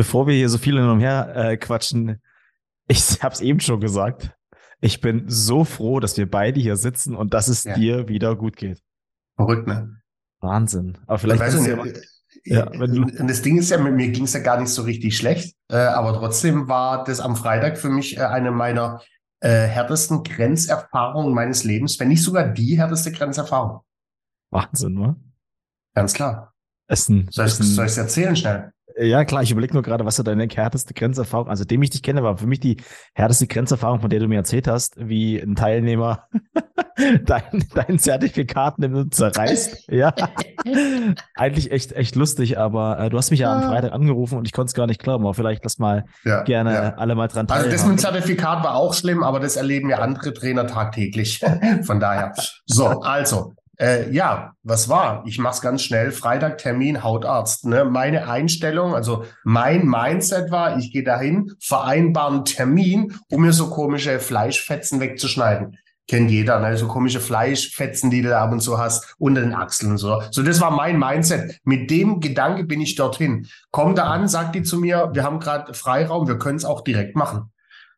bevor wir hier so viel hin und her äh, quatschen, ich habe es eben schon gesagt, ich bin so froh, dass wir beide hier sitzen und dass es ja. dir wieder gut geht. Verrückt, ne? Wahnsinn. Aber vielleicht ist ja, ja, wenn du und das Ding ist ja, mit mir ging es ja gar nicht so richtig schlecht, äh, aber trotzdem war das am Freitag für mich äh, eine meiner äh, härtesten Grenzerfahrungen meines Lebens, wenn nicht sogar die härteste Grenzerfahrung. Wahnsinn, ne? Ganz klar. Essen. Soll ich es erzählen schnell? Ja, klar, ich überlege nur gerade, was so deine härteste Grenzerfahrung, also dem ich dich kenne, war für mich die härteste Grenzerfahrung, von der du mir erzählt hast, wie ein Teilnehmer dein, dein Zertifikat nimmt und zerreißt. ja. Eigentlich echt, echt lustig, aber äh, du hast mich ja am Freitag angerufen und ich konnte es gar nicht glauben, aber vielleicht lass mal ja, gerne ja. alle mal dran teilhaben. Also das mit dem Zertifikat war auch schlimm, aber das erleben ja andere Trainer tagtäglich. von daher. So, also, äh, ja, was war? Ich mach's ganz schnell. Freitag Termin, Hautarzt. Ne? Meine Einstellung, also mein Mindset war, ich gehe dahin, vereinbaren Termin, um mir so komische Fleischfetzen wegzuschneiden. Kennt jeder, ne? so komische Fleischfetzen, die du da ab und zu hast, unter den Achseln und so. So, das war mein Mindset. Mit dem Gedanke bin ich dorthin. Komm da an, sagt die zu mir, wir haben gerade Freiraum, wir können es auch direkt machen.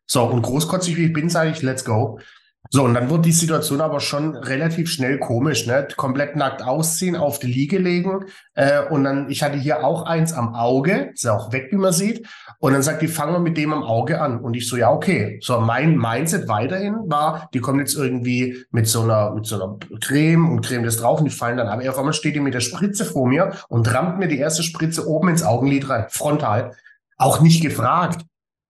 So, und großkotzig wie ich bin, sage ich, let's go. So, und dann wird die Situation aber schon relativ schnell komisch, ne? Komplett nackt ausziehen, auf die Liege legen. Äh, und dann, ich hatte hier auch eins am Auge, ist ja auch weg, wie man sieht. Und dann sagt die, fangen wir mit dem am Auge an. Und ich so, ja, okay. So, mein Mindset weiterhin war, die kommen jetzt irgendwie mit so einer, mit so einer Creme und Creme das drauf und die fallen dann ab. Auf einmal steht die mit der Spritze vor mir und rammt mir die erste Spritze oben ins Augenlid rein, frontal. Auch nicht gefragt.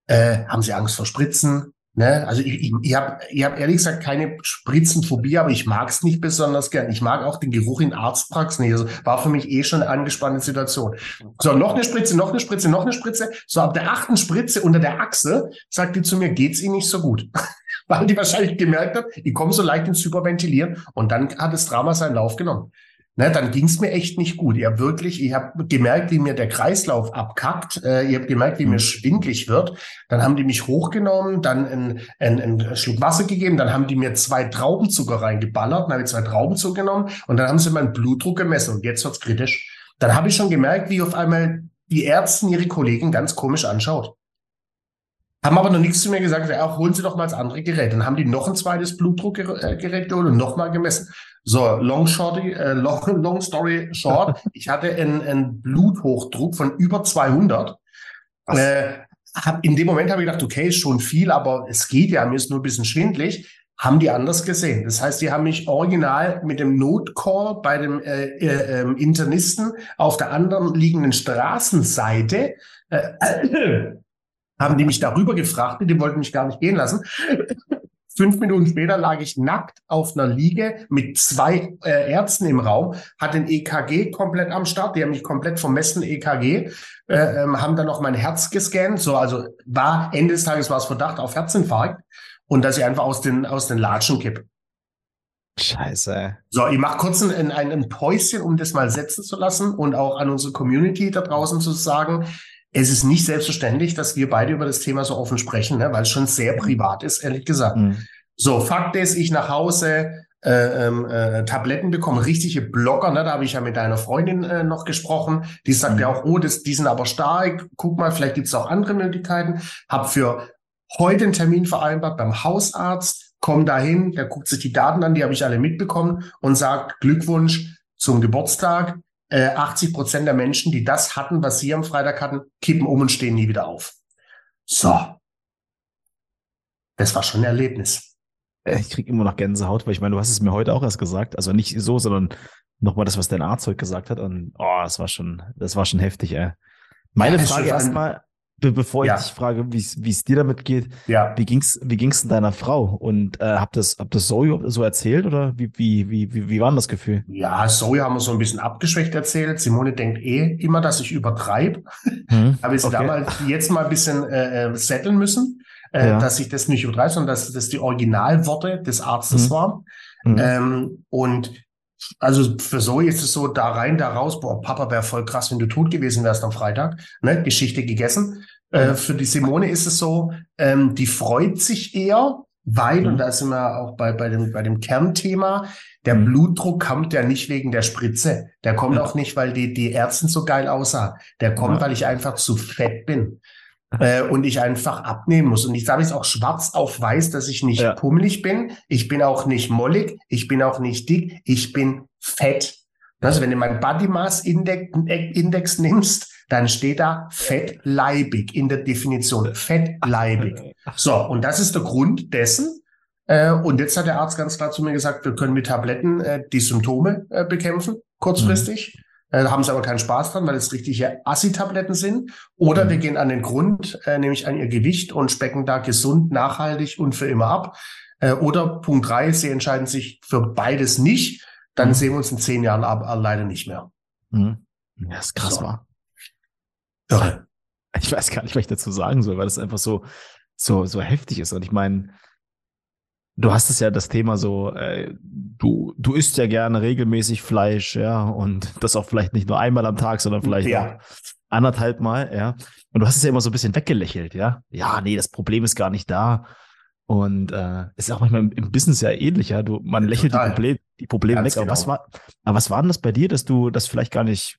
Äh, haben Sie Angst vor Spritzen? Ne? Also ich, ich, ich habe ich hab ehrlich gesagt keine Spritzenphobie, aber ich mag es nicht besonders gern. Ich mag auch den Geruch in Arztpraxen nicht. Also war für mich eh schon eine angespannte Situation. So, noch eine Spritze, noch eine Spritze, noch eine Spritze. So, ab der achten Spritze unter der Achse sagt die zu mir, geht's Ihnen nicht so gut. Weil die wahrscheinlich gemerkt hat, ich komme so leicht ins Hyperventilieren und dann hat das Drama seinen Lauf genommen ne, dann ging es mir echt nicht gut. Ihr habt wirklich, ich habe gemerkt, wie mir der Kreislauf abkackt. Äh, ihr habt gemerkt, wie mir mhm. schwindlig wird. Dann haben die mich hochgenommen, dann einen, einen Schluck Wasser gegeben, dann haben die mir zwei Traubenzucker reingeballert, dann habe ich zwei Traubenzucker genommen und dann haben sie meinen Blutdruck gemessen und jetzt wird's kritisch. Dann habe ich schon gemerkt, wie auf einmal die Ärzte ihre Kollegen ganz komisch anschaut. Haben aber noch nichts zu mir gesagt, ja, holen Sie doch mal das andere Gerät. Dann haben die noch ein zweites Blutdruckgerät geholt und nochmal gemessen. So, long, shorty, äh, long, long story short, ich hatte einen, einen Bluthochdruck von über 200. Äh, hab, in dem Moment habe ich gedacht, okay, ist schon viel, aber es geht ja, mir ist nur ein bisschen schwindlig. Haben die anders gesehen. Das heißt, die haben mich original mit dem Notcall bei dem äh, äh, ähm, Internisten auf der anderen liegenden Straßenseite äh, haben die mich darüber gefragt, die wollten mich gar nicht gehen lassen. Fünf Minuten später lag ich nackt auf einer Liege mit zwei äh, Ärzten im Raum, hatte ein EKG komplett am Start, die haben mich komplett vermessen, EKG, äh, ähm, haben dann noch mein Herz gescannt, so, also war, Ende des Tages war es Verdacht auf Herzinfarkt und dass ich einfach aus den, aus den Latschen kippe. Scheiße. So, ich mache kurz ein, ein, ein Päuschen, um das mal setzen zu lassen und auch an unsere Community da draußen zu sagen, es ist nicht selbstverständlich, dass wir beide über das Thema so offen sprechen, ne, weil es schon sehr privat ist, ehrlich gesagt. Mhm. So, Fakt ist, ich nach Hause äh, ähm, äh, Tabletten bekommen, richtige Blocker, ne? da habe ich ja mit deiner Freundin äh, noch gesprochen, die sagt mhm. ja auch, oh, das, die sind aber stark, guck mal, vielleicht gibt es auch andere Möglichkeiten. Hab für heute einen Termin vereinbart beim Hausarzt, komm dahin, der guckt sich die Daten an, die habe ich alle mitbekommen und sagt Glückwunsch zum Geburtstag, 80 äh, Prozent der Menschen, die das hatten, was Sie am Freitag hatten, kippen um und stehen nie wieder auf. So. Das war schon ein Erlebnis. Äh, ich kriege immer noch Gänsehaut, weil ich meine, du hast es mir heute auch erst gesagt. Also nicht so, sondern nochmal das, was dein Arzt heute gesagt hat. Und oh, das war schon, das war schon heftig, ey. Meine ja, Frage erstmal, bevor ja. ich dich frage, wie es dir damit geht, ja. wie ging's, wie ging's denn deiner Frau? Und äh, habt das, habt das Zoe so erzählt oder wie, wie, wie, wie, wie war denn das Gefühl? Ja, Zoe haben wir so ein bisschen abgeschwächt erzählt. Simone denkt eh immer, dass ich übertreibe. Hm, Aber sie okay. damals jetzt mal ein bisschen äh, äh, setteln müssen, äh, ja. dass ich das nicht übertreibe, sondern dass das die Originalworte des Arztes hm. waren. Hm. Ähm, und also für Zoe ist es so, da rein, da raus, boah, Papa wäre voll krass, wenn du tot gewesen wärst am Freitag. Ne? Geschichte gegessen. Äh, für die Simone ist es so, ähm, die freut sich eher, weil, mhm. und da sind wir auch bei, bei, dem, bei dem Kernthema, der mhm. Blutdruck kommt ja nicht wegen der Spritze. Der kommt ja. auch nicht, weil die, die Ärzte so geil aussah. Der kommt, ja. weil ich einfach zu fett bin. Äh, und ich einfach abnehmen muss. Und ich sage es auch schwarz auf weiß, dass ich nicht ja. pummelig bin. Ich bin auch nicht mollig. Ich bin auch nicht dick. Ich bin fett. Also wenn du meinen Body Mass Index, Index nimmst, dann steht da fettleibig in der Definition. Fettleibig. So, und das ist der Grund dessen. Äh, und jetzt hat der Arzt ganz klar zu mir gesagt, wir können mit Tabletten äh, die Symptome äh, bekämpfen, kurzfristig. Mhm. Da haben sie aber keinen Spaß dran, weil es richtige Assi-Tabletten sind. Oder mhm. wir gehen an den Grund, nämlich an ihr Gewicht und specken da gesund, nachhaltig und für immer ab. Oder Punkt drei, sie entscheiden sich für beides nicht dann mhm. sehen wir uns in zehn Jahren aber leider nicht mehr. Mhm. Ja, ist krass, so. war. Irre. Ich weiß gar nicht, was ich dazu sagen soll, weil das einfach so, so, so heftig ist. Und ich meine, du hast es ja das Thema so, äh, du, du isst ja gerne regelmäßig Fleisch, ja, und das auch vielleicht nicht nur einmal am Tag, sondern vielleicht ja. anderthalb Mal, ja. Und du hast es ja immer so ein bisschen weggelächelt, ja. Ja, nee, das Problem ist gar nicht da. Und äh, ist auch manchmal im, im Business ja ähnlich, ja. Du, man lächelt die, Problem, die Probleme Ganz weg. Aber, genau. was war, aber was war denn das bei dir, dass du das vielleicht gar nicht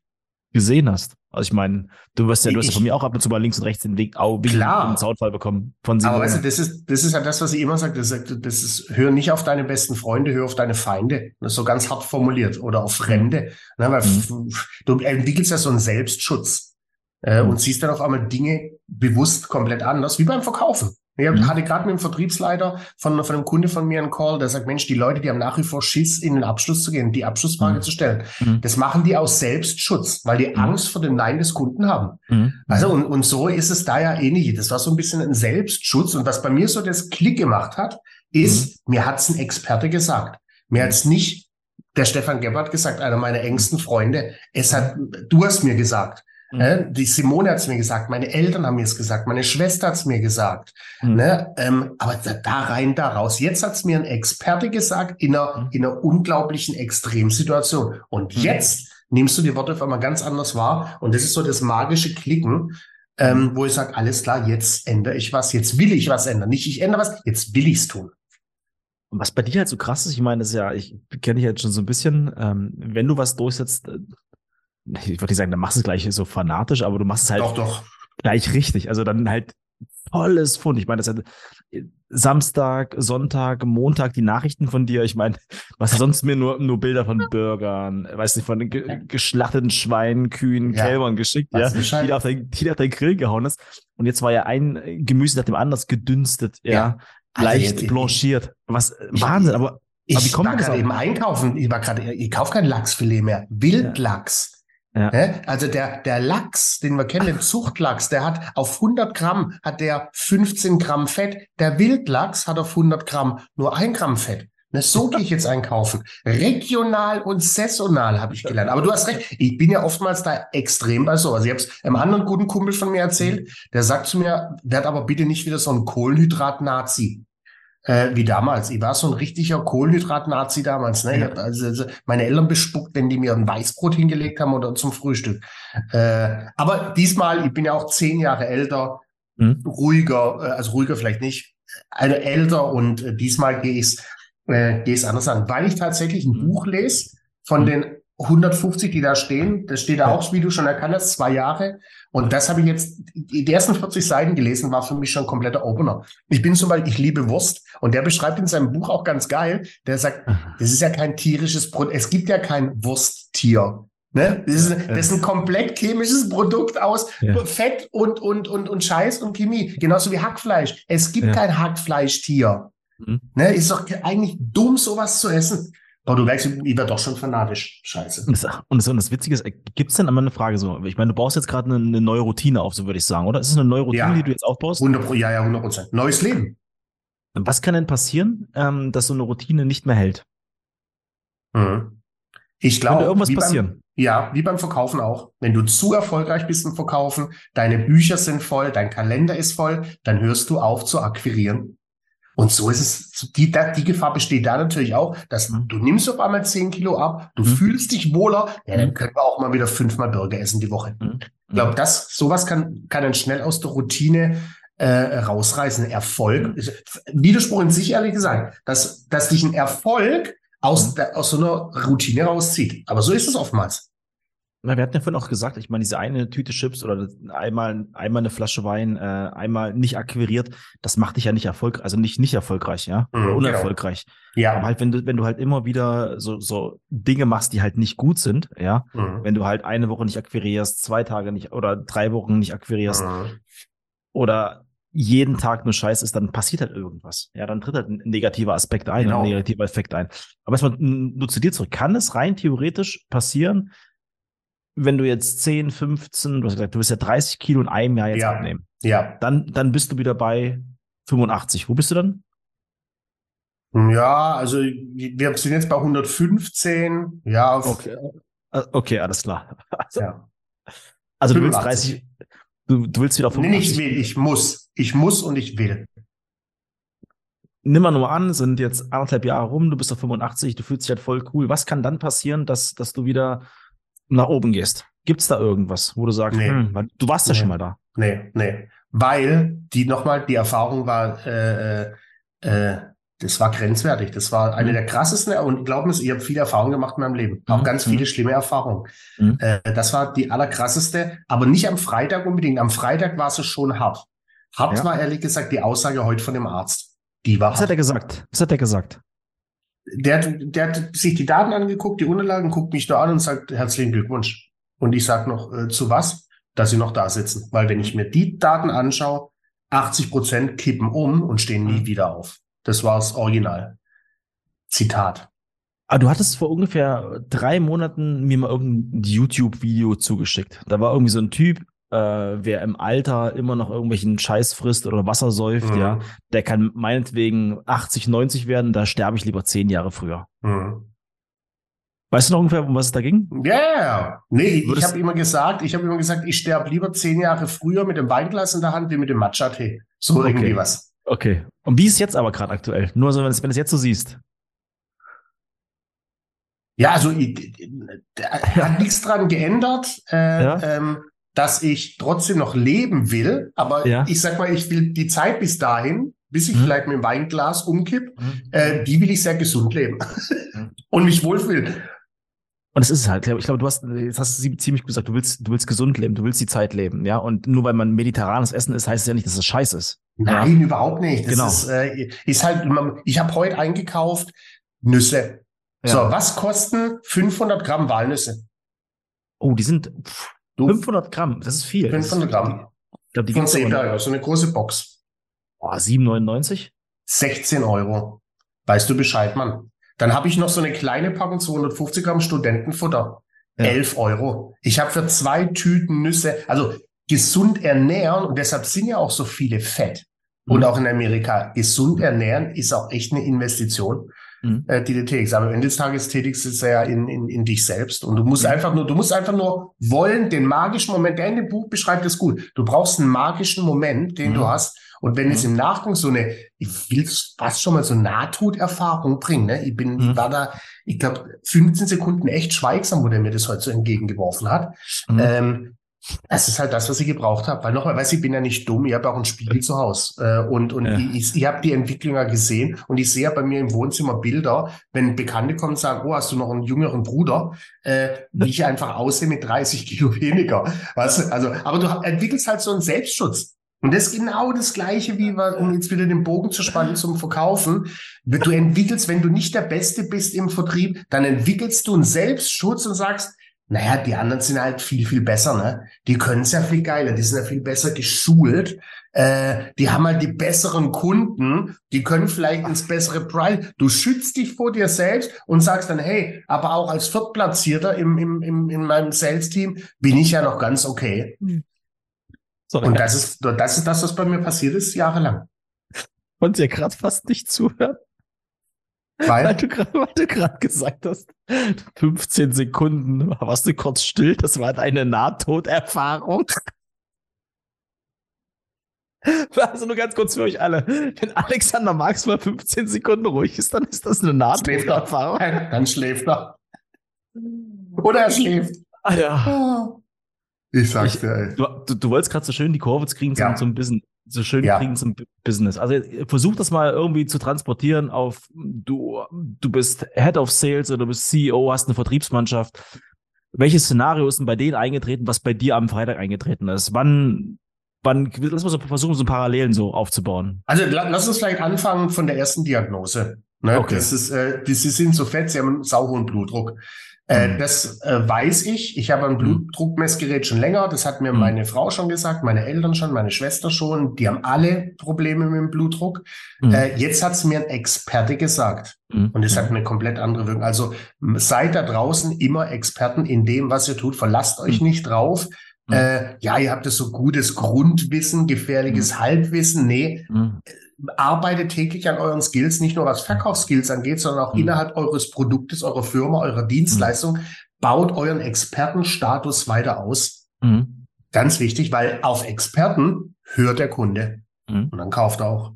gesehen hast? Also ich meine, du wirst ja, du hast ja von mir auch ab und zu mal links und rechts den Weg, au, klar. einen Soundfall bekommen von Simone. Aber weißt du, das ist, das ist ja das, was ich immer sage. Das ist, das ist, hör nicht auf deine besten Freunde, hör auf deine Feinde. Das ist so ganz hart formuliert. Oder auf Fremde. Ne, weil mhm. du entwickelst ja so einen Selbstschutz. Äh, mhm. Und siehst dann auf einmal Dinge bewusst komplett anders, wie beim Verkaufen. Ich mhm. hatte gerade mit dem Vertriebsleiter von, von einem Kunde von mir einen Call, der sagt, Mensch, die Leute, die haben nach wie vor Schiss, in den Abschluss zu gehen, die Abschlussfrage mhm. zu stellen. Mhm. Das machen die aus Selbstschutz, weil die mhm. Angst vor dem Nein des Kunden haben. Mhm. Also, und, und so ist es da ja ähnlich. Das war so ein bisschen ein Selbstschutz. Und was bei mir so das Klick gemacht hat, ist, mhm. mir hat's ein Experte gesagt. Mir hat's nicht der Stefan Gebhardt gesagt, einer meiner engsten Freunde. Es hat, du hast mir gesagt. Mhm. Ne? Die Simone hat es mir gesagt, meine Eltern haben mir es gesagt, meine Schwester hat es mir gesagt. Mhm. Ne? Ähm, aber da, da, rein, da raus. Jetzt hat es mir ein Experte gesagt in einer, mhm. in einer unglaublichen Extremsituation. Und mhm. jetzt nimmst du die Worte auf einmal ganz anders wahr. Und das ist so das magische Klicken, ähm, wo ich sage, alles klar, jetzt ändere ich was, jetzt will ich was ändern. Nicht ich ändere was, jetzt will ich es tun. Und was bei dir halt so krass ist, ich meine, das ist ja, ich kenne dich jetzt schon so ein bisschen, ähm, wenn du was durchsetzt, ich würde nicht sagen, dann machst du es gleich so fanatisch, aber du machst es halt doch, doch. gleich richtig. Also dann halt volles Fund. Ich meine, das ist ja Samstag, Sonntag, Montag die Nachrichten von dir. Ich meine, was sonst mir nur, nur Bilder von Burgern, weiß nicht, von ge geschlachteten Schweinen, Kühen, ja. Kälbern geschickt, ja, die du, auf dein, die auf deinen Grill gehauen hast. Und jetzt war ja ein Gemüse nach dem anderen gedünstet, ja, ja. leicht also blanchiert. Was, Wahnsinn, aber, ich aber wie kommt war gerade eben einkaufen. Ich war gerade, ich kaufe kein Lachsfilet mehr. Wildlachs. Ja. Also der, der Lachs, den wir kennen, den Zuchtlachs, der hat auf 100 Gramm hat der 15 Gramm Fett. Der Wildlachs hat auf 100 Gramm nur ein Gramm Fett. Ne, so gehe ich jetzt einkaufen. Regional und saisonal habe ich gelernt. Aber du hast recht, ich bin ja oftmals da extrem bei so. Also ich habe es einem anderen guten Kumpel von mir erzählt, der sagt zu mir, werd aber bitte nicht wieder so ein Kohlenhydrat-Nazi äh, wie damals. Ich war so ein richtiger Kohlenhydrat-Nazi damals. Ne? Ja. Also, also, meine Eltern bespuckt, wenn die mir ein Weißbrot hingelegt haben oder zum Frühstück. Äh, aber diesmal, ich bin ja auch zehn Jahre älter, mhm. ruhiger, äh, also ruhiger vielleicht nicht, also älter und äh, diesmal gehe ich es äh, anders an, weil ich tatsächlich ein mhm. Buch lese von mhm. den 150, die da stehen. Das steht da auch, wie du schon erkannt hast, zwei Jahre. Und das habe ich jetzt, die ersten 40 Seiten gelesen, war für mich schon ein kompletter Opener. Ich bin zum Beispiel, ich liebe Wurst. Und der beschreibt in seinem Buch auch ganz geil, der sagt, das ist ja kein tierisches Produkt, es gibt ja kein Wursttier. Ne? Das, ist, das ist ein komplett chemisches Produkt aus ja. Fett und, und, und, und Scheiß und Chemie. Genauso wie Hackfleisch. Es gibt ja. kein Hackfleischtier. Mhm. Ne? Ist doch eigentlich dumm, sowas zu essen. Aber du merkst, ich werde doch schon fanatisch. Scheiße. Und das, und das, und das Witzige ist, gibt es denn einmal eine Frage so? Ich meine, du baust jetzt gerade eine, eine, neue Routine auf, so würde ich sagen, oder? Ist es eine neue Routine, ja. die du jetzt aufbaust? 100, ja, ja, 100 Prozent. Neues Leben. Was kann denn passieren, ähm, dass so eine Routine nicht mehr hält? Mhm. Ich glaube, irgendwas passieren. Beim, ja, wie beim Verkaufen auch. Wenn du zu erfolgreich bist im Verkaufen, deine Bücher sind voll, dein Kalender ist voll, dann hörst du auf zu akquirieren. Und so ist es, die, die Gefahr besteht da natürlich auch, dass mhm. du nimmst auf einmal 10 Kilo ab, du mhm. fühlst dich wohler, ja, dann mhm. können wir auch mal wieder fünfmal Burger essen die Woche. Mhm. Ich glaube, das, sowas kann, kann dann schnell aus der Routine äh, rausreißen. Erfolg, Widerspruch in sich ehrlich gesagt, dass, dass dich ein Erfolg aus, mhm. aus so einer Routine rauszieht. Aber so ist es oftmals. Na, wir hatten ja vorhin auch gesagt, ich meine, diese eine Tüte Chips oder einmal, einmal eine Flasche Wein, äh, einmal nicht akquiriert, das macht dich ja nicht erfolgreich, also nicht nicht erfolgreich, ja, oder mhm, unerfolgreich. Genau. Ja. Aber halt, wenn du, wenn du halt immer wieder so, so Dinge machst, die halt nicht gut sind, ja, mhm. wenn du halt eine Woche nicht akquirierst, zwei Tage nicht oder drei Wochen nicht akquirierst mhm. oder jeden Tag nur Scheiß ist, dann passiert halt irgendwas. Ja, dann tritt halt ein negativer Aspekt ein, genau. ein negativer Effekt ein. Aber erstmal nur zu dir zurück. Kann es rein theoretisch passieren, wenn du jetzt 10, 15, du hast gesagt, du wirst ja 30 Kilo in einem Jahr jetzt ja. abnehmen. Ja. Dann, dann bist du wieder bei 85. Wo bist du dann? Ja, also wir sind jetzt bei 115. Ja. Okay, äh, okay alles klar. Also, ja. also du willst 30, du, du willst wieder auf 85. Nee, ich will, ich muss. Ich muss und ich will. Nimm mal nur an, sind jetzt anderthalb Jahre rum, du bist auf 85, du fühlst dich halt voll cool. Was kann dann passieren, dass, dass du wieder nach oben gehst. Gibt es da irgendwas, wo du sagst, nee. hm, du warst ja nee. schon mal da? Nee, nee. Weil die nochmal, die Erfahrung war, äh, äh, äh, das war grenzwertig. Das war eine mhm. der krassesten und glauben mir, ich habe viele Erfahrungen gemacht in meinem Leben. Auch mhm. ganz viele mhm. schlimme Erfahrungen. Mhm. Äh, das war die allerkrasseste, aber nicht am Freitag unbedingt. Am Freitag war es schon hart. Hart ja. war ehrlich gesagt die Aussage heute von dem Arzt. Die war Was hart. hat er gesagt? Was hat er gesagt? Der, der hat sich die Daten angeguckt, die Unterlagen, guckt mich da an und sagt herzlichen Glückwunsch. Und ich sage noch, äh, zu was? Dass sie noch da sitzen. Weil wenn ich mir die Daten anschaue, 80 Prozent kippen um und stehen nie mhm. wieder auf. Das war das Original. Zitat. Aber ah, du hattest vor ungefähr drei Monaten mir mal irgendein YouTube-Video zugeschickt. Da war irgendwie so ein Typ, äh, wer im Alter immer noch irgendwelchen Scheiß frisst oder Wasser säuft, mhm. ja, der kann meinetwegen 80, 90 werden, da sterbe ich lieber zehn Jahre früher. Mhm. Weißt du noch ungefähr, um was es da ging? Ja, yeah. nee, Würdest ich habe immer gesagt, ich habe immer gesagt, ich sterbe lieber zehn Jahre früher mit dem Weinglas in der Hand wie mit dem Matcha-Tee. So okay. irgendwie was. Okay. Und wie ist es jetzt aber gerade aktuell? Nur so, wenn du es jetzt so siehst. Ja, also hat nichts dran geändert. Äh, ja. ähm, dass ich trotzdem noch leben will, aber ja. ich sag mal, ich will die Zeit bis dahin, bis ich mhm. vielleicht mit dem Weinglas umkipp, mhm. äh, die will ich sehr gesund leben mhm. und mich wohlfühlen. Und es ist halt, ich glaube, du hast, jetzt hast du ziemlich gesagt, du willst, du willst gesund leben, du willst die Zeit leben, ja. Und nur weil man mediterranes Essen ist, heißt es ja nicht, dass es scheiße ist. Nein, ja? überhaupt nicht. Das genau. ist, äh, ist halt, ich habe heute eingekauft Nüsse. Ja. So, was kosten 500 Gramm Walnüsse? Oh, die sind, pff, Du, 500 Gramm, das ist viel. 500 Gramm. Ich glaube, die gibt es so eine große Box. Boah, 7,99? 16 Euro. Weißt du Bescheid, Mann. Dann habe ich noch so eine kleine Packung 250 Gramm Studentenfutter. Ja. 11 Euro. Ich habe für zwei Tüten Nüsse, also gesund ernähren und deshalb sind ja auch so viele fett. Und mhm. auch in Amerika, gesund ernähren ist auch echt eine Investition mhm. äh, die du tätigst. Aber am Ende des Tages tätigst du es ja in, in, in dich selbst. Und du musst mhm. einfach nur, du musst einfach nur wollen, den magischen Moment, der in dem Buch beschreibt es gut. Du brauchst einen magischen Moment, den mhm. du hast. Und wenn es mhm. im Nachgang so eine, ich will fast schon mal so Nahtoderfahrung bringen, ne? Ich bin, ich mhm. war da, ich glaube, 15 Sekunden echt schweigsam, wo der mir das heute so entgegengeworfen hat. Ähm, das ist halt das, was ich gebraucht habe. Weil nochmal, weiß ich bin ja nicht dumm, ich habe auch ein Spiegel zu Hause. Äh, und und ja. ich, ich habe die Entwicklung ja gesehen und ich sehe ja bei mir im Wohnzimmer Bilder, wenn Bekannte kommen und sagen, oh, hast du noch einen jüngeren Bruder, äh, wie ich einfach aussehe mit 30 Kilo weniger. Weißt du? Also, aber du entwickelst halt so einen Selbstschutz. Und das ist genau das Gleiche, wie wir, um jetzt wieder den Bogen zu spannen zum Verkaufen. Du entwickelst, wenn du nicht der Beste bist im Vertrieb, dann entwickelst du einen Selbstschutz und sagst, naja, die anderen sind halt viel, viel besser, ne? Die können es ja viel geiler, die sind ja viel besser geschult. Äh, die haben halt die besseren Kunden, die können vielleicht ins bessere Preis. Du schützt dich vor dir selbst und sagst dann, hey, aber auch als Viertplatzierter im, im, im, in meinem Sales-Team bin ich ja noch ganz okay. Hm. Sorry, und das ist, das ist das, was bei mir passiert ist, jahrelang. Und ihr gerade fast nicht zuhört? Weil, weil du gerade gesagt hast, 15 Sekunden warst du kurz still, das war deine Nahtoderfahrung. Also nur ganz kurz für euch alle. Wenn Alexander Marx mal 15 Sekunden ruhig ist, dann ist das eine Nahtoderfahrung. Dann schläft er. Oder er schläft. Ah, ja. Ich sag's dir, ey. Du, du, du wolltest gerade so schön die Kurve kriegen, ja. so ein bisschen so schön ja. kriegen zum Business. Also versuch das mal irgendwie zu transportieren auf du, du bist Head of Sales oder du bist CEO, hast eine Vertriebsmannschaft. Welches Szenario ist denn bei denen eingetreten, was bei dir am Freitag eingetreten ist? Wann, wann, lass mal so versuchen, so Parallelen so aufzubauen. Also lass uns vielleicht anfangen von der ersten Diagnose. Ne? Okay. Das ist, äh, die, sie sind so fett, sie haben einen sauhohen Blutdruck. Äh, mhm. Das äh, weiß ich. Ich habe ein mhm. Blutdruckmessgerät schon länger. Das hat mir mhm. meine Frau schon gesagt, meine Eltern schon, meine Schwester schon. Die haben alle Probleme mit dem Blutdruck. Mhm. Äh, jetzt hat es mir ein Experte gesagt. Mhm. Und es hat eine komplett andere Wirkung. Also seid da draußen immer Experten in dem, was ihr tut. Verlasst euch mhm. nicht drauf. Äh, ja, ihr habt das so gutes Grundwissen, gefährliches Halbwissen. Nee, arbeitet täglich an euren Skills, nicht nur was Verkaufsskills angeht, sondern auch mhm. innerhalb eures Produktes, eurer Firma, eurer Dienstleistung. Mhm. Baut euren Expertenstatus weiter aus. Mhm. Ganz wichtig, weil auf Experten hört der Kunde mhm. und dann kauft er auch.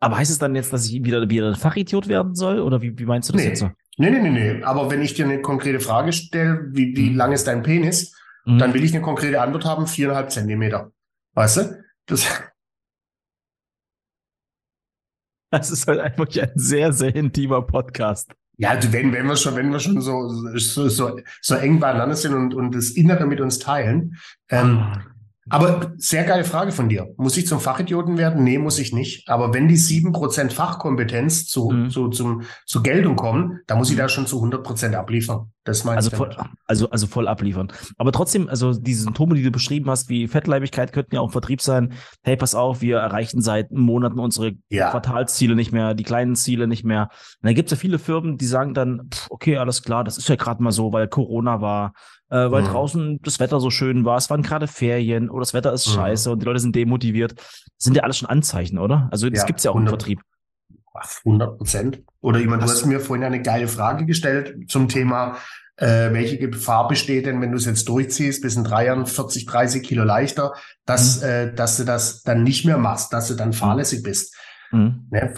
Aber heißt es dann jetzt, dass ich wieder, wieder ein Fachidiot werden soll? Oder wie, wie meinst du das nee. jetzt so? Nee, nee, nee, nee. Aber wenn ich dir eine konkrete Frage stelle, wie, wie mhm. lang ist dein Penis, mhm. dann will ich eine konkrete Antwort haben, viereinhalb Zentimeter. Weißt du? Das, Das ist halt einfach ein sehr, sehr intimer Podcast. Ja, wenn, wenn wir schon, wenn wir schon so, so, so, so eng beieinander sind und, und das Innere mit uns teilen, ähm, ah. Aber sehr geile Frage von dir. Muss ich zum Fachidioten werden? Nee, muss ich nicht. Aber wenn die sieben Prozent Fachkompetenz zu, mhm. zu, zum, zur Geltung kommen, dann muss ich da schon zu 100 Prozent abliefern. Das meinst also voll, also, also voll abliefern. Aber trotzdem, also diese Symptome, die du beschrieben hast, wie Fettleibigkeit, könnten ja auch Vertrieb sein. Hey, pass auf, wir erreichen seit Monaten unsere ja. Quartalsziele nicht mehr, die kleinen Ziele nicht mehr. Und dann gibt es ja viele Firmen, die sagen dann, pff, okay, alles klar, das ist ja gerade mal so, weil Corona war äh, weil mhm. draußen das Wetter so schön war, es waren gerade Ferien oder das Wetter ist mhm. scheiße und die Leute sind demotiviert. Das sind ja alles schon Anzeichen, oder? Also das ja, gibt's ja auch 100, im Vertrieb. 100 Prozent. Oder meine, du hast mir vorhin eine geile Frage gestellt zum Thema, äh, welche Gefahr besteht denn, wenn du es jetzt durchziehst, bis in drei Jahren 40, 30 Kilo leichter, dass, mhm. äh, dass du das dann nicht mehr machst, dass du dann fahrlässig bist. Mhm. Ne?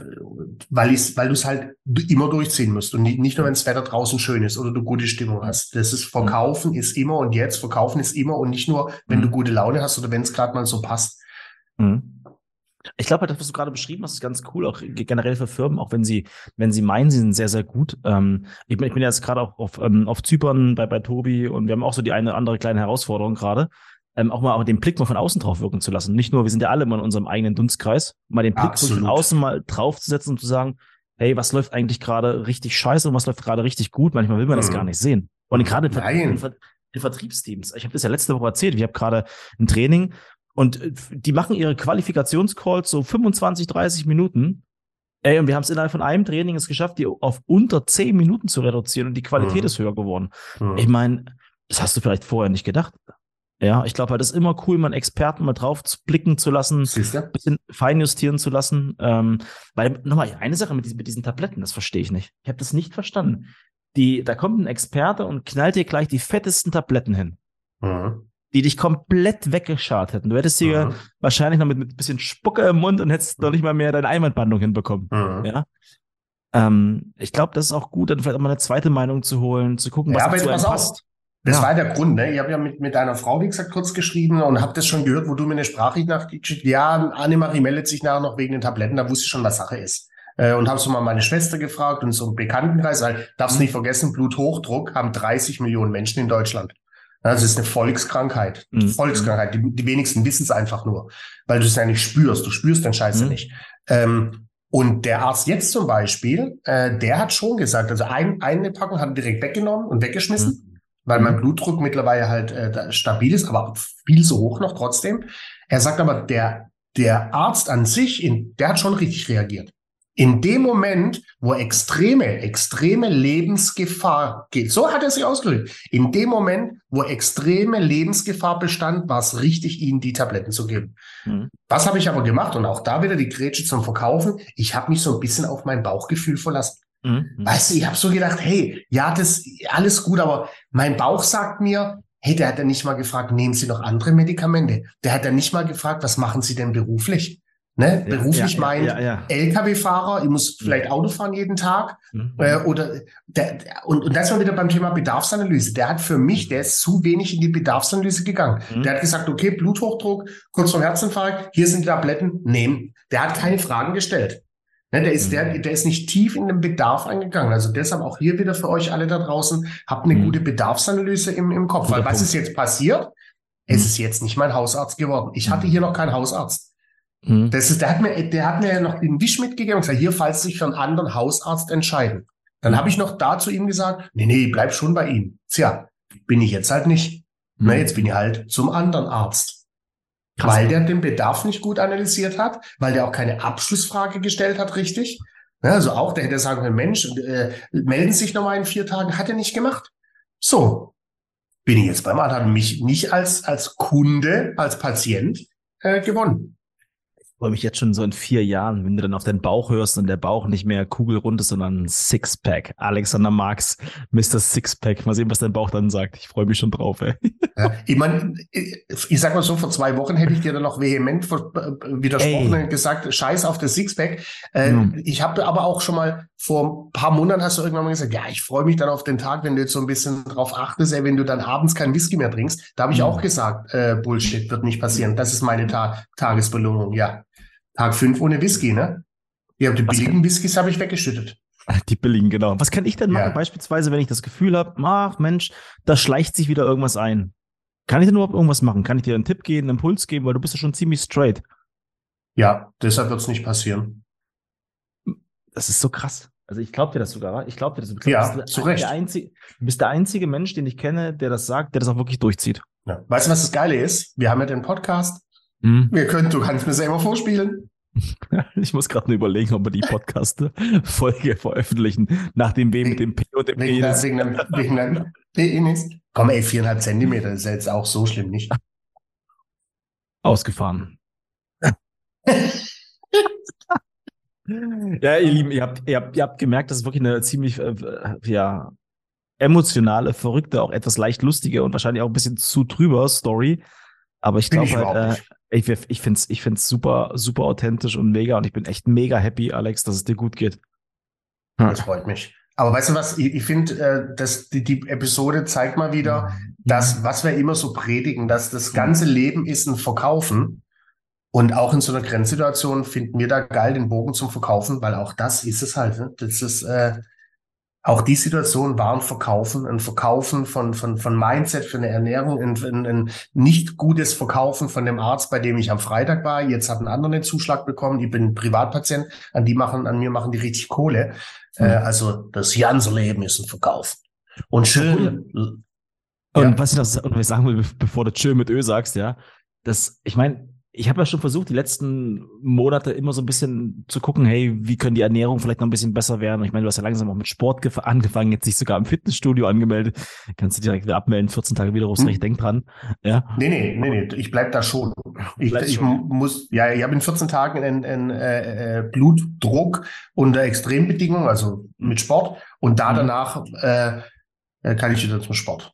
Weil, ich's, weil du es halt immer durchziehen musst und nicht, nur, wenn das Wetter draußen schön ist oder du gute Stimmung hast. Das ist Verkaufen mhm. ist immer und jetzt, Verkaufen ist immer und nicht nur, wenn mhm. du gute Laune hast oder wenn es gerade mal so passt. Mhm. Ich glaube, das, was du gerade beschrieben hast, ist ganz cool, auch generell für Firmen, auch wenn sie, wenn sie meinen, sie sind sehr, sehr gut. Ähm, ich, bin, ich bin jetzt gerade auch auf, ähm, auf Zypern bei, bei Tobi und wir haben auch so die eine oder andere kleine Herausforderung gerade ähm, auch mal auch den Blick mal von außen drauf wirken zu lassen. Nicht nur, wir sind ja alle mal in unserem eigenen Dunstkreis, mal den Blick von außen mal draufzusetzen und zu sagen, hey, was läuft eigentlich gerade richtig scheiße und was läuft gerade richtig gut? Manchmal will man das mhm. gar nicht sehen. Und gerade in, in, in Vertriebsteams. Ich habe das ja letzte Woche erzählt. Ich habe gerade ein Training und äh, die machen ihre Qualifikationscalls so 25, 30 Minuten. Ey, und wir haben es innerhalb von einem Training es geschafft, die auf unter 10 Minuten zu reduzieren und die Qualität mhm. ist höher geworden. Mhm. Ich meine, das hast du vielleicht vorher nicht gedacht. Ja, ich glaube halt, es ist immer cool, mal einen Experten mal drauf blicken zu lassen, ein bisschen feinjustieren zu lassen. Ähm, weil, nochmal, eine Sache mit diesen, mit diesen Tabletten, das verstehe ich nicht. Ich habe das nicht verstanden. Die, da kommt ein Experte und knallt dir gleich die fettesten Tabletten hin. Mhm. Die dich komplett weggeschart hätten. Du hättest hier mhm. wahrscheinlich noch mit, mit ein bisschen Spucke im Mund und hättest noch nicht mal mehr deine Einwandbandung hinbekommen. Mhm. Ja. Ähm, ich glaube, das ist auch gut, dann vielleicht auch mal eine zweite Meinung zu holen, zu gucken, was ja, zu einem passt. Das ja. war der Grund. Ne? Ich habe ja mit, mit einer Frau, wie gesagt, kurz geschrieben und habe das schon gehört, wo du mir eine Sprachricht nachgeschickt Ja, Annemarie meldet sich nachher noch wegen den Tabletten. Da wusste ich schon, was Sache ist. Äh, und habe so mal meine Schwester gefragt und so einen Bekanntenkreis. Weil, darfst nicht vergessen, Bluthochdruck haben 30 Millionen Menschen in Deutschland. Das ist eine Volkskrankheit. Mhm. Volkskrankheit. Die, die wenigsten wissen es einfach nur, weil du es ja nicht spürst. Du spürst den Scheiße mhm. nicht. Ähm, und der Arzt jetzt zum Beispiel, äh, der hat schon gesagt, also ein, eine Packung hat er direkt weggenommen und weggeschmissen. Mhm weil mein mhm. Blutdruck mittlerweile halt äh, stabil ist, aber viel zu hoch noch trotzdem. Er sagt aber, der, der Arzt an sich, in, der hat schon richtig reagiert. In dem Moment, wo extreme, extreme Lebensgefahr geht, so hat er sich ausgedrückt, in dem Moment, wo extreme Lebensgefahr bestand, war es richtig, ihnen die Tabletten zu geben. Mhm. Was habe ich aber gemacht? Und auch da wieder die Grätsche zum Verkaufen. Ich habe mich so ein bisschen auf mein Bauchgefühl verlassen. Mhm. Weißt du, ich habe so gedacht, hey, ja, das alles gut, aber mein Bauch sagt mir, hey, der hat ja nicht mal gefragt, nehmen Sie noch andere Medikamente? Der hat ja nicht mal gefragt, was machen Sie denn beruflich? Ne? Ja, Beruflich ja, meint ja, Lkw-Fahrer, ich muss mhm. vielleicht Auto fahren jeden Tag. Mhm. Äh, oder der, und, und das war wieder beim Thema Bedarfsanalyse. Der hat für mich, der ist zu wenig in die Bedarfsanalyse gegangen. Mhm. Der hat gesagt, okay, Bluthochdruck, kurz vor Herzinfarkt, hier sind die Tabletten, nehmen. Der hat keine Fragen gestellt. Ne, der, ist, der, mhm. der ist nicht tief in den Bedarf eingegangen. Also deshalb auch hier wieder für euch alle da draußen, habt eine mhm. gute Bedarfsanalyse im, im Kopf. Weil was ist jetzt passiert? Es mhm. ist jetzt nicht mein Hausarzt geworden. Ich hatte hier noch keinen Hausarzt. Mhm. Das ist, der hat mir, der hat mir ja noch den Wisch mitgegeben und gesagt, hier, falls sich für einen anderen Hausarzt entscheiden. Dann mhm. habe ich noch da zu ihm gesagt, nee, nee, bleib schon bei ihm. Tja, bin ich jetzt halt nicht. Mhm. Na, jetzt bin ich halt zum anderen Arzt. Krass. Weil der den Bedarf nicht gut analysiert hat, weil der auch keine Abschlussfrage gestellt hat, richtig. Ja, also auch, der hätte sagen können, Mensch, äh, melden Sie sich nochmal in vier Tagen, hat er nicht gemacht. So, bin ich jetzt beim Arzt, hat mich nicht als, als Kunde, als Patient äh, gewonnen freue mich jetzt schon so in vier Jahren, wenn du dann auf deinen Bauch hörst und der Bauch nicht mehr kugelrund ist, sondern ein Sixpack. Alexander Marx, Mr. Sixpack. Mal sehen, was dein Bauch dann sagt. Ich freue mich schon drauf, ey. Ja, ich meine, ich sag mal so, vor zwei Wochen hätte ich dir dann noch vehement äh, widersprochen ey. und gesagt, scheiß auf das Sixpack. Äh, mhm. Ich habe aber auch schon mal vor ein paar Monaten hast du irgendwann mal gesagt, ja, ich freue mich dann auf den Tag, wenn du jetzt so ein bisschen drauf achtest, ey, wenn du dann abends kein Whisky mehr trinkst. Da habe ich mhm. auch gesagt, äh, Bullshit, wird nicht passieren. Das ist meine Ta Tagesbelohnung, ja. Tag fünf ohne Whisky, ne? Ja, die billigen Whiskys habe ich weggeschüttet. Die billigen, genau. Was kann ich denn machen, ja. beispielsweise, wenn ich das Gefühl habe, ach Mensch, da schleicht sich wieder irgendwas ein? Kann ich denn überhaupt irgendwas machen? Kann ich dir einen Tipp geben, einen Impuls geben, weil du bist ja schon ziemlich straight. Ja, deshalb wird es nicht passieren. Das ist so krass. Also ich glaube dir das sogar. Ich glaube dir das. Du ja, bist zu Recht. Der einzige, du bist der einzige Mensch, den ich kenne, der das sagt, der das auch wirklich durchzieht. Ja. Weißt du, was das Geile ist? Wir haben ja den Podcast hm. Wir können, du kannst mir selber vorspielen. Ich muss gerade nur überlegen, ob wir die Podcast-Folge veröffentlichen, nachdem wir mit dem P und dem wegen Penis. Wegen dem, wegen dem Penis. Komm, ey, viereinhalb Zentimeter ist ja jetzt auch so schlimm, nicht? Ausgefahren. ja, ihr Lieben, ihr habt, ihr, habt, ihr habt gemerkt, das ist wirklich eine ziemlich äh, ja, emotionale, verrückte, auch etwas leicht lustige und wahrscheinlich auch ein bisschen zu drüber Story. Aber ich glaube halt, äh, ich, ich finde es ich find's super, super authentisch und mega und ich bin echt mega happy, Alex, dass es dir gut geht. Das freut mich. Aber weißt du was, ich, ich finde, äh, dass die, die Episode zeigt mal wieder, dass, was wir immer so predigen, dass das ganze Leben ist ein Verkaufen. Und auch in so einer Grenzsituation finden wir da geil den Bogen zum Verkaufen, weil auch das ist es halt. Ne? Das ist, äh, auch die Situation waren Verkaufen, ein Verkaufen von, von, von Mindset für eine Ernährung, ein, ein, ein nicht gutes Verkaufen von dem Arzt, bei dem ich am Freitag war. Jetzt hat ein anderer einen Zuschlag bekommen. Ich bin Privatpatient, an die machen, an mir machen die richtig Kohle. Mhm. Äh, also das ganze Leben ist ein Verkauf. Und schön. Und ja. was ich noch sagen will, bevor du chill mit Ö sagst, ja, das, ich meine, ich habe ja schon versucht, die letzten Monate immer so ein bisschen zu gucken, hey, wie können die Ernährung vielleicht noch ein bisschen besser werden? ich meine, du hast ja langsam auch mit Sport angefangen, jetzt dich sogar im Fitnessstudio angemeldet. Kannst du direkt wieder abmelden, 14 Tage Widerrufsrecht, hm. denk dran. Ja. Nee, nee, nee, nee, ich bleib da schon. Ich, ich schon. muss, ja, ich habe in 14 Tagen einen, einen äh, äh, Blutdruck unter Extrembedingungen, also mit Sport. Und da mhm. danach äh, äh, kann ich wieder zum Sport.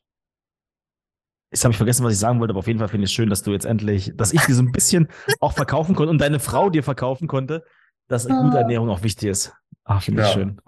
Jetzt habe ich vergessen, was ich sagen wollte, aber auf jeden Fall finde ich es schön, dass du jetzt endlich, dass ich dir so ein bisschen auch verkaufen konnte und deine Frau dir verkaufen konnte, dass gute Ernährung auch wichtig ist. Ach, finde ja. ich schön.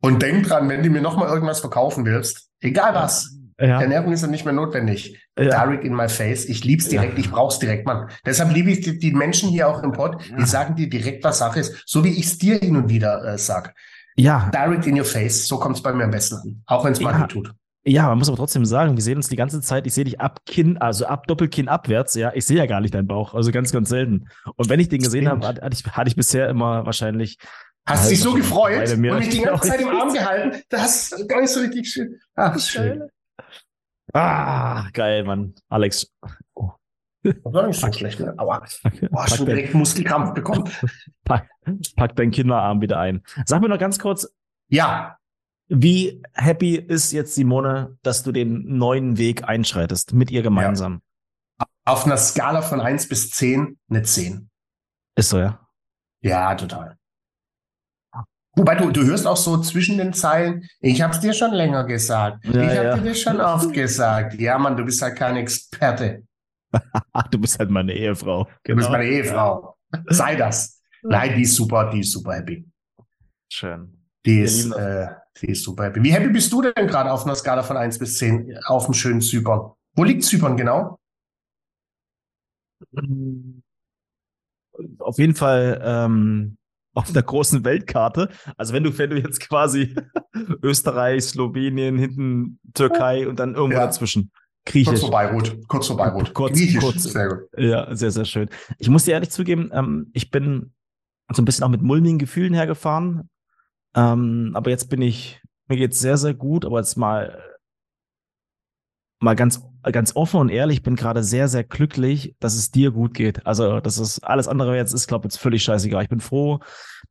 Und denk dran, wenn du mir nochmal irgendwas verkaufen willst, egal was, ja. Ernährung ist ja nicht mehr notwendig. Ja. Direct in my face. Ich lieb's direkt, ja. ich brauch's direkt, Mann. Deshalb liebe ich die, die Menschen hier auch im Pod, die sagen dir direkt, was Sache ist, so wie ich es dir hin und wieder äh, sag. Ja. Direct in your face, so kommt's bei mir am besten an. Auch wenn es mal ja. tut. Ja, man muss aber trotzdem sagen, wir sehen uns die ganze Zeit, ich sehe dich ab Kinn, also ab Doppelkinn abwärts, ja, ich sehe ja gar nicht deinen Bauch, also ganz, ganz selten. Und wenn ich den gesehen habe, hatte ich, hatte ich bisher immer wahrscheinlich. Hast du dich so gefreut und mich die ganze Zeit im Arm gehalten? Das ist gar nicht so richtig schön. Ach, schön. Ah, geil, Mann. Alex. Oh. Das war nicht so schlecht, ne? Aber boah, schon direkt Muskelkampf bekommen. Pack, pack deinen Kinderarm wieder ein. Sag mir noch ganz kurz. Ja. Wie happy ist jetzt Simone, dass du den neuen Weg einschreitest mit ihr gemeinsam? Ja. Auf einer Skala von 1 bis 10 eine 10. Ist so, ja? Ja, total. Wobei du, du hörst auch so zwischen den Zeilen, ich habe es dir schon länger gesagt. Ja, ich habe ja. dir das schon oft gesagt. Ja, Mann, du bist halt kein Experte. du bist halt meine Ehefrau. Genau. Du bist genau. meine Ehefrau. Sei das. Nein, die ist super, die ist super happy. Schön. Die ist, äh, ist super happy. Wie happy bist du denn gerade auf einer Skala von 1 bis 10 auf dem schönen Zypern? Wo liegt Zypern genau? Auf jeden Fall ähm, auf einer großen Weltkarte. Also wenn du, wenn du jetzt quasi Österreich, Slowenien, hinten Türkei und dann irgendwo ja. dazwischen. Griechisch. Kurz vor Beirut. Kurz vor Beirut. Kurz, Griechisch. Kurz, sehr gut. Ja, sehr, sehr schön. Ich muss dir ehrlich zugeben, ähm, ich bin so ein bisschen auch mit mulmigen Gefühlen hergefahren. Ähm, aber jetzt bin ich, mir geht's sehr, sehr gut. Aber jetzt mal, mal ganz, ganz offen und ehrlich, bin gerade sehr, sehr glücklich, dass es dir gut geht. Also, das ist alles andere jetzt ist, glaube ich, jetzt völlig scheißegal. Ich bin froh,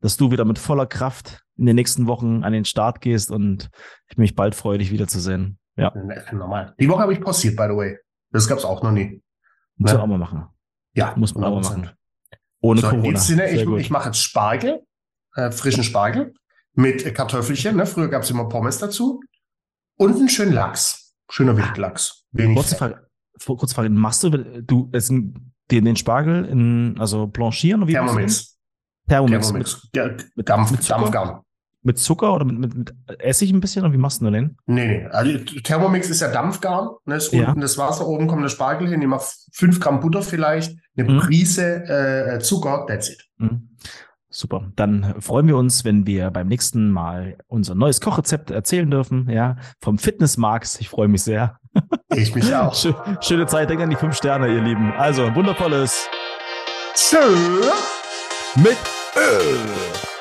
dass du wieder mit voller Kraft in den nächsten Wochen an den Start gehst und ich mich bald freue, dich wiederzusehen. Ja. Normal. Die Woche habe ich pausiert, by the way. Das gab's auch noch nie. Muss ne? man auch mal machen. Ja. Muss man auch mal machen. Ohne so, Corona. Sinne, ich, ich mache jetzt Spargel, äh, frischen Spargel mit Kartoffelchen. Ne? Früher gab's immer Pommes dazu. Und einen schönen Lachs. Schöner Wildlachs. Wenig kurze Frage, kurze Frage. Machst du, du jetzt den, den Spargel in, also blanchieren? Oder wie Thermomix. Thermomix. Thermomix. Mit, mit Dampf, mit Dampfgarn. Mit Zucker oder mit, mit, mit Essig ein bisschen? Oder wie machst du den? Nee, nee. Also Thermomix ist ja Dampfgarn. Ne? Ist ja. unten das Wasser, oben kommt der Spargel hin. Ich mache fünf Gramm Butter vielleicht, eine mhm. Prise äh, Zucker, that's it. Mhm. Super. Dann freuen wir uns, wenn wir beim nächsten Mal unser neues Kochrezept erzählen dürfen. Ja, vom Fitness Marks. Ich freue mich sehr. Ich mich auch. Schöne Zeit. Denkt an die fünf Sterne, ihr Lieben. Also, wundervolles. Tschö. Mit Öl.